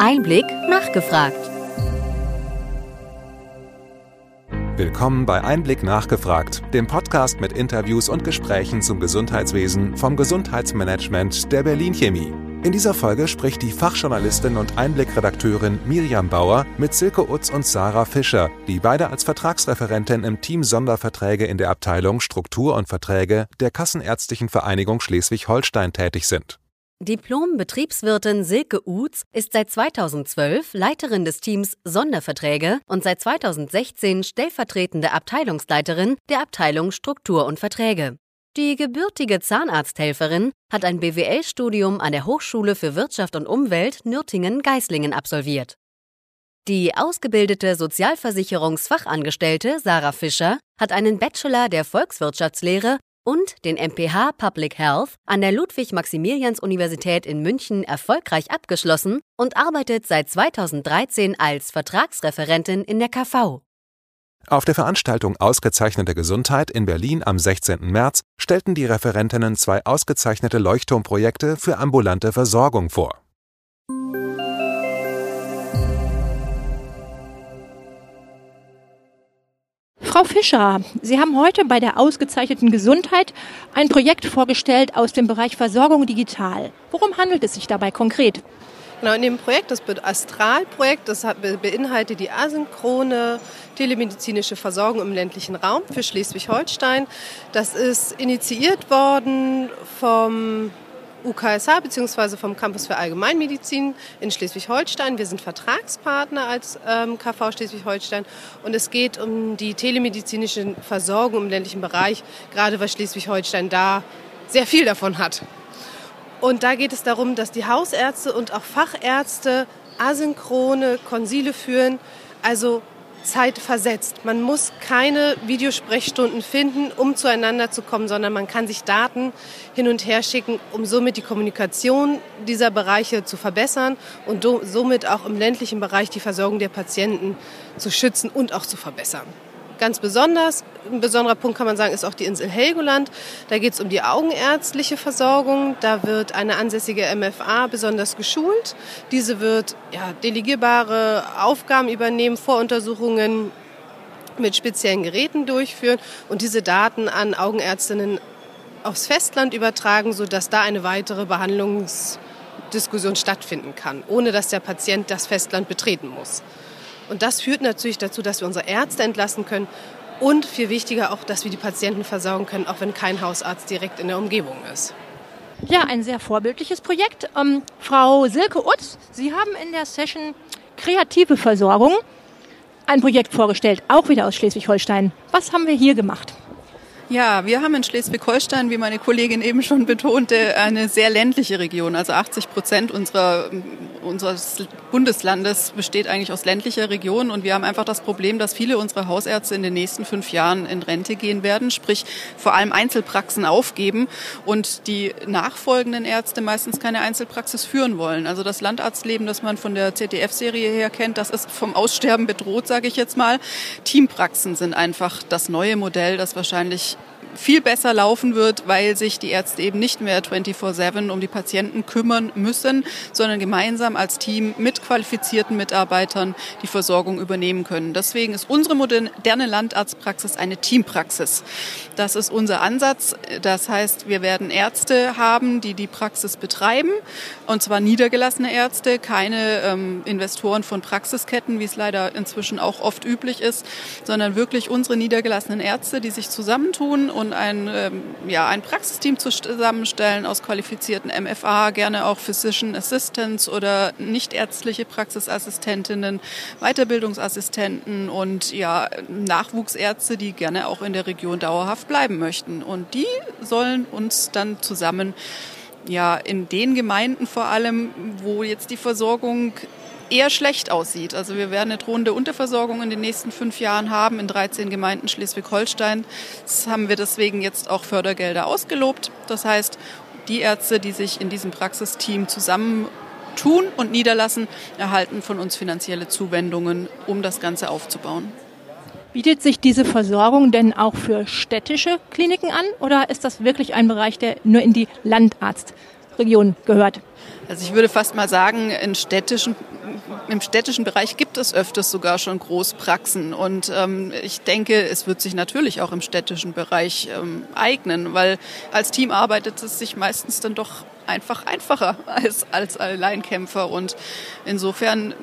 Einblick nachgefragt. Willkommen bei Einblick nachgefragt, dem Podcast mit Interviews und Gesprächen zum Gesundheitswesen vom Gesundheitsmanagement der Berlin Chemie. In dieser Folge spricht die Fachjournalistin und Einblickredakteurin Miriam Bauer mit Silke Utz und Sarah Fischer, die beide als Vertragsreferentin im Team Sonderverträge in der Abteilung Struktur und Verträge der Kassenärztlichen Vereinigung Schleswig-Holstein tätig sind. Diplom-Betriebswirtin Silke Uths ist seit 2012 Leiterin des Teams Sonderverträge und seit 2016 stellvertretende Abteilungsleiterin der Abteilung Struktur und Verträge. Die gebürtige Zahnarzthelferin hat ein BWL-Studium an der Hochschule für Wirtschaft und Umwelt Nürtingen-Geislingen absolviert. Die ausgebildete Sozialversicherungsfachangestellte Sarah Fischer hat einen Bachelor der Volkswirtschaftslehre und den MPH Public Health an der Ludwig-Maximilians-Universität in München erfolgreich abgeschlossen und arbeitet seit 2013 als Vertragsreferentin in der KV. Auf der Veranstaltung Ausgezeichnete Gesundheit in Berlin am 16. März stellten die Referentinnen zwei ausgezeichnete Leuchtturmprojekte für ambulante Versorgung vor. Frau Fischer, Sie haben heute bei der ausgezeichneten Gesundheit ein Projekt vorgestellt aus dem Bereich Versorgung digital. Worum handelt es sich dabei konkret? Genau, in dem Projekt, das Astral-Projekt, das beinhaltet die asynchrone telemedizinische Versorgung im ländlichen Raum für Schleswig-Holstein. Das ist initiiert worden vom UKSH bzw. vom Campus für Allgemeinmedizin in Schleswig-Holstein. Wir sind Vertragspartner als ähm, KV Schleswig-Holstein und es geht um die telemedizinische Versorgung im ländlichen Bereich, gerade weil Schleswig-Holstein da sehr viel davon hat. Und da geht es darum, dass die Hausärzte und auch Fachärzte asynchrone Konsile führen, also Zeit versetzt. Man muss keine Videosprechstunden finden, um zueinander zu kommen, sondern man kann sich Daten hin und her schicken, um somit die Kommunikation dieser Bereiche zu verbessern und somit auch im ländlichen Bereich die Versorgung der Patienten zu schützen und auch zu verbessern. Ganz besonders, ein besonderer Punkt kann man sagen, ist auch die Insel Helgoland. Da geht es um die augenärztliche Versorgung. Da wird eine ansässige MFA besonders geschult. Diese wird ja, delegierbare Aufgaben übernehmen, Voruntersuchungen mit speziellen Geräten durchführen und diese Daten an Augenärztinnen aufs Festland übertragen, sodass da eine weitere Behandlungsdiskussion stattfinden kann, ohne dass der Patient das Festland betreten muss. Und das führt natürlich dazu, dass wir unsere Ärzte entlassen können und viel wichtiger auch, dass wir die Patienten versorgen können, auch wenn kein Hausarzt direkt in der Umgebung ist. Ja, ein sehr vorbildliches Projekt. Ähm, Frau Silke Utz, Sie haben in der Session Kreative Versorgung ein Projekt vorgestellt, auch wieder aus Schleswig-Holstein. Was haben wir hier gemacht? Ja, wir haben in Schleswig-Holstein, wie meine Kollegin eben schon betonte, eine sehr ländliche Region. Also 80 Prozent unserer, unseres Bundeslandes besteht eigentlich aus ländlicher Region. Und wir haben einfach das Problem, dass viele unserer Hausärzte in den nächsten fünf Jahren in Rente gehen werden, sprich vor allem Einzelpraxen aufgeben und die nachfolgenden Ärzte meistens keine Einzelpraxis führen wollen. Also das Landarztleben, das man von der ZDF-Serie her kennt, das ist vom Aussterben bedroht, sage ich jetzt mal. Teampraxen sind einfach das neue Modell, das wahrscheinlich viel besser laufen wird, weil sich die Ärzte eben nicht mehr 24-7 um die Patienten kümmern müssen, sondern gemeinsam als Team mit qualifizierten Mitarbeitern die Versorgung übernehmen können. Deswegen ist unsere moderne Landarztpraxis eine Teampraxis. Das ist unser Ansatz. Das heißt, wir werden Ärzte haben, die die Praxis betreiben, und zwar niedergelassene Ärzte, keine ähm, Investoren von Praxisketten, wie es leider inzwischen auch oft üblich ist, sondern wirklich unsere niedergelassenen Ärzte, die sich zusammentun und ein, ähm, ja, ein Praxisteam zusammenstellen aus qualifizierten MFA, gerne auch Physician Assistants oder nichtärztliche Praxisassistentinnen, Weiterbildungsassistenten und ja, Nachwuchsärzte, die gerne auch in der Region dauerhaft bleiben möchten. Und die sollen uns dann zusammen ja, in den Gemeinden vor allem, wo jetzt die Versorgung eher schlecht aussieht. Also wir werden eine drohende Unterversorgung in den nächsten fünf Jahren haben in 13 Gemeinden Schleswig-Holstein. Das haben wir deswegen jetzt auch Fördergelder ausgelobt. Das heißt, die Ärzte, die sich in diesem Praxisteam zusammentun und niederlassen, erhalten von uns finanzielle Zuwendungen, um das Ganze aufzubauen. Bietet sich diese Versorgung denn auch für städtische Kliniken an oder ist das wirklich ein Bereich, der nur in die Landarztregion gehört? Also ich würde fast mal sagen, in städtischen im städtischen Bereich gibt es öfters sogar schon Großpraxen. Und ähm, ich denke, es wird sich natürlich auch im städtischen Bereich ähm, eignen, weil als Team arbeitet es sich meistens dann doch einfach einfacher als als Alleinkämpfer. Und insofern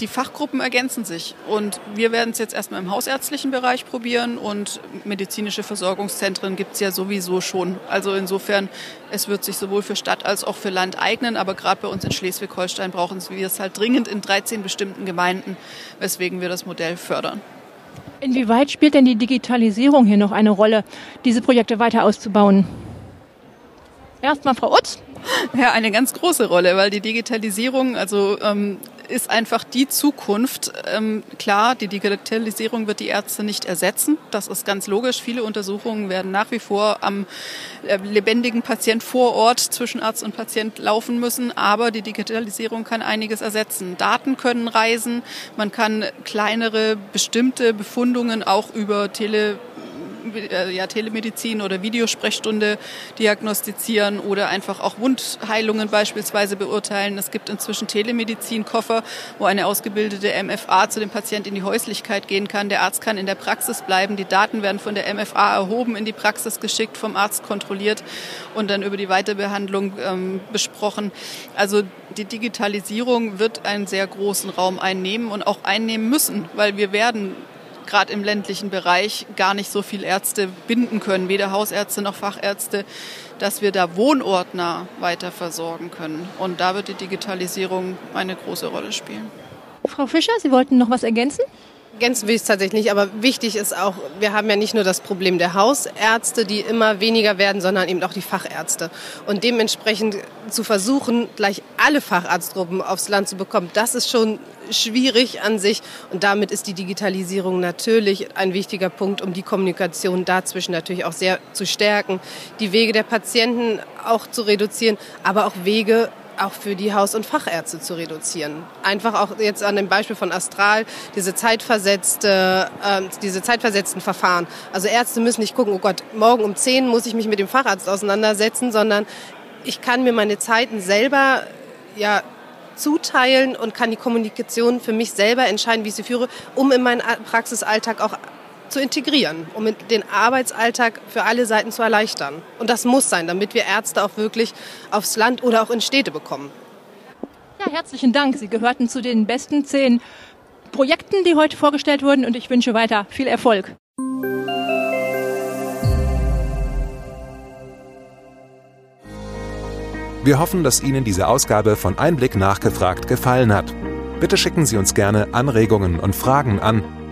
die Fachgruppen ergänzen sich. Und wir werden es jetzt erstmal im hausärztlichen Bereich probieren und medizinische Versorgungszentren gibt es ja sowieso schon. Also insofern, es wird sich sowohl für Stadt als auch für Land eignen, aber gerade bei uns in Schleswig-Holstein brauchen wir es halt dringend in 13 bestimmten Gemeinden, weswegen wir das Modell fördern. Inwieweit spielt denn die Digitalisierung hier noch eine Rolle, diese Projekte weiter auszubauen? Erstmal Frau Utz. Ja, eine ganz große Rolle, weil die Digitalisierung, also ähm, ist einfach die Zukunft. Ähm, klar, die Digitalisierung wird die Ärzte nicht ersetzen. Das ist ganz logisch. Viele Untersuchungen werden nach wie vor am äh, lebendigen Patient vor Ort zwischen Arzt und Patient laufen müssen. Aber die Digitalisierung kann einiges ersetzen. Daten können reisen. Man kann kleinere bestimmte Befundungen auch über Tele ja, Telemedizin oder Videosprechstunde diagnostizieren oder einfach auch Wundheilungen beispielsweise beurteilen. Es gibt inzwischen Telemedizinkoffer, wo eine ausgebildete MFA zu dem Patienten in die Häuslichkeit gehen kann. Der Arzt kann in der Praxis bleiben. Die Daten werden von der MFA erhoben, in die Praxis geschickt, vom Arzt kontrolliert und dann über die Weiterbehandlung ähm, besprochen. Also die Digitalisierung wird einen sehr großen Raum einnehmen und auch einnehmen müssen, weil wir werden gerade im ländlichen Bereich gar nicht so viel Ärzte binden können, weder Hausärzte noch Fachärzte, dass wir da wohnortnah weiter versorgen können. Und da wird die Digitalisierung eine große Rolle spielen. Frau Fischer, Sie wollten noch was ergänzen? Ergänzen will ich es tatsächlich nicht, aber wichtig ist auch, wir haben ja nicht nur das Problem der Hausärzte, die immer weniger werden, sondern eben auch die Fachärzte. Und dementsprechend zu versuchen, gleich alle Facharztgruppen aufs Land zu bekommen, das ist schon schwierig an sich. Und damit ist die Digitalisierung natürlich ein wichtiger Punkt, um die Kommunikation dazwischen natürlich auch sehr zu stärken, die Wege der Patienten auch zu reduzieren, aber auch Wege auch für die Haus- und Fachärzte zu reduzieren. Einfach auch jetzt an dem Beispiel von Astral, diese zeitversetzte, äh, diese zeitversetzten Verfahren. Also Ärzte müssen nicht gucken, oh Gott, morgen um 10 muss ich mich mit dem Facharzt auseinandersetzen, sondern ich kann mir meine Zeiten selber ja, zuteilen und kann die Kommunikation für mich selber entscheiden, wie ich sie führe, um in meinen Praxisalltag auch zu integrieren, um den Arbeitsalltag für alle Seiten zu erleichtern. Und das muss sein, damit wir Ärzte auch wirklich aufs Land oder auch in Städte bekommen. Ja, herzlichen Dank. Sie gehörten zu den besten zehn Projekten, die heute vorgestellt wurden und ich wünsche weiter viel Erfolg. Wir hoffen, dass Ihnen diese Ausgabe von Einblick nachgefragt gefallen hat. Bitte schicken Sie uns gerne Anregungen und Fragen an